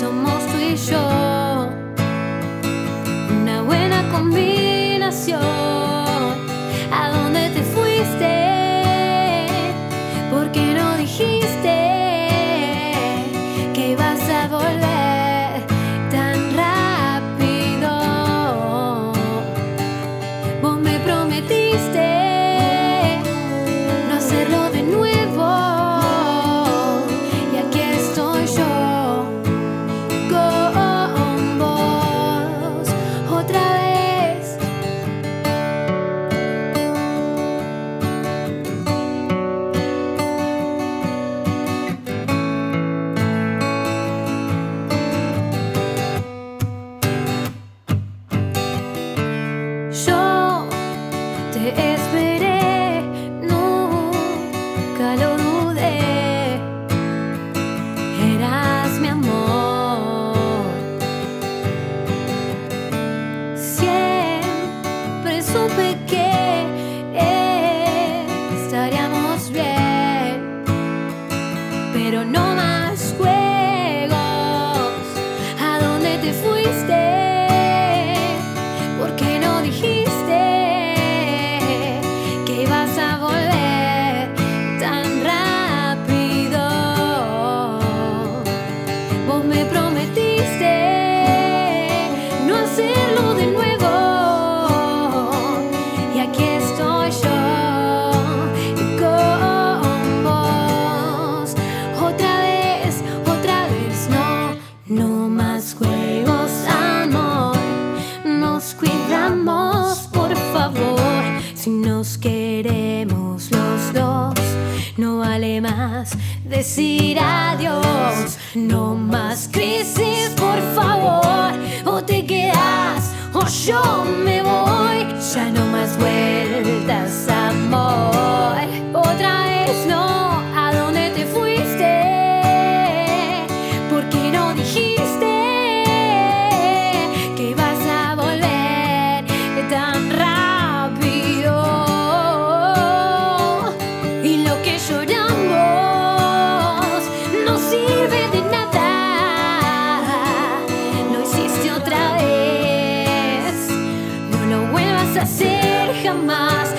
somos tú y yo. Una buena combinación. Pero no más juegos. ¿A dónde te fuiste? ¿Por qué no dijiste que ibas a volver tan rápido? Vos me nos queremos los dos, no vale más decir adiós. No más crisis, por favor. O te quedas o yo me voy. Ya no más vueltas. hacer jamás.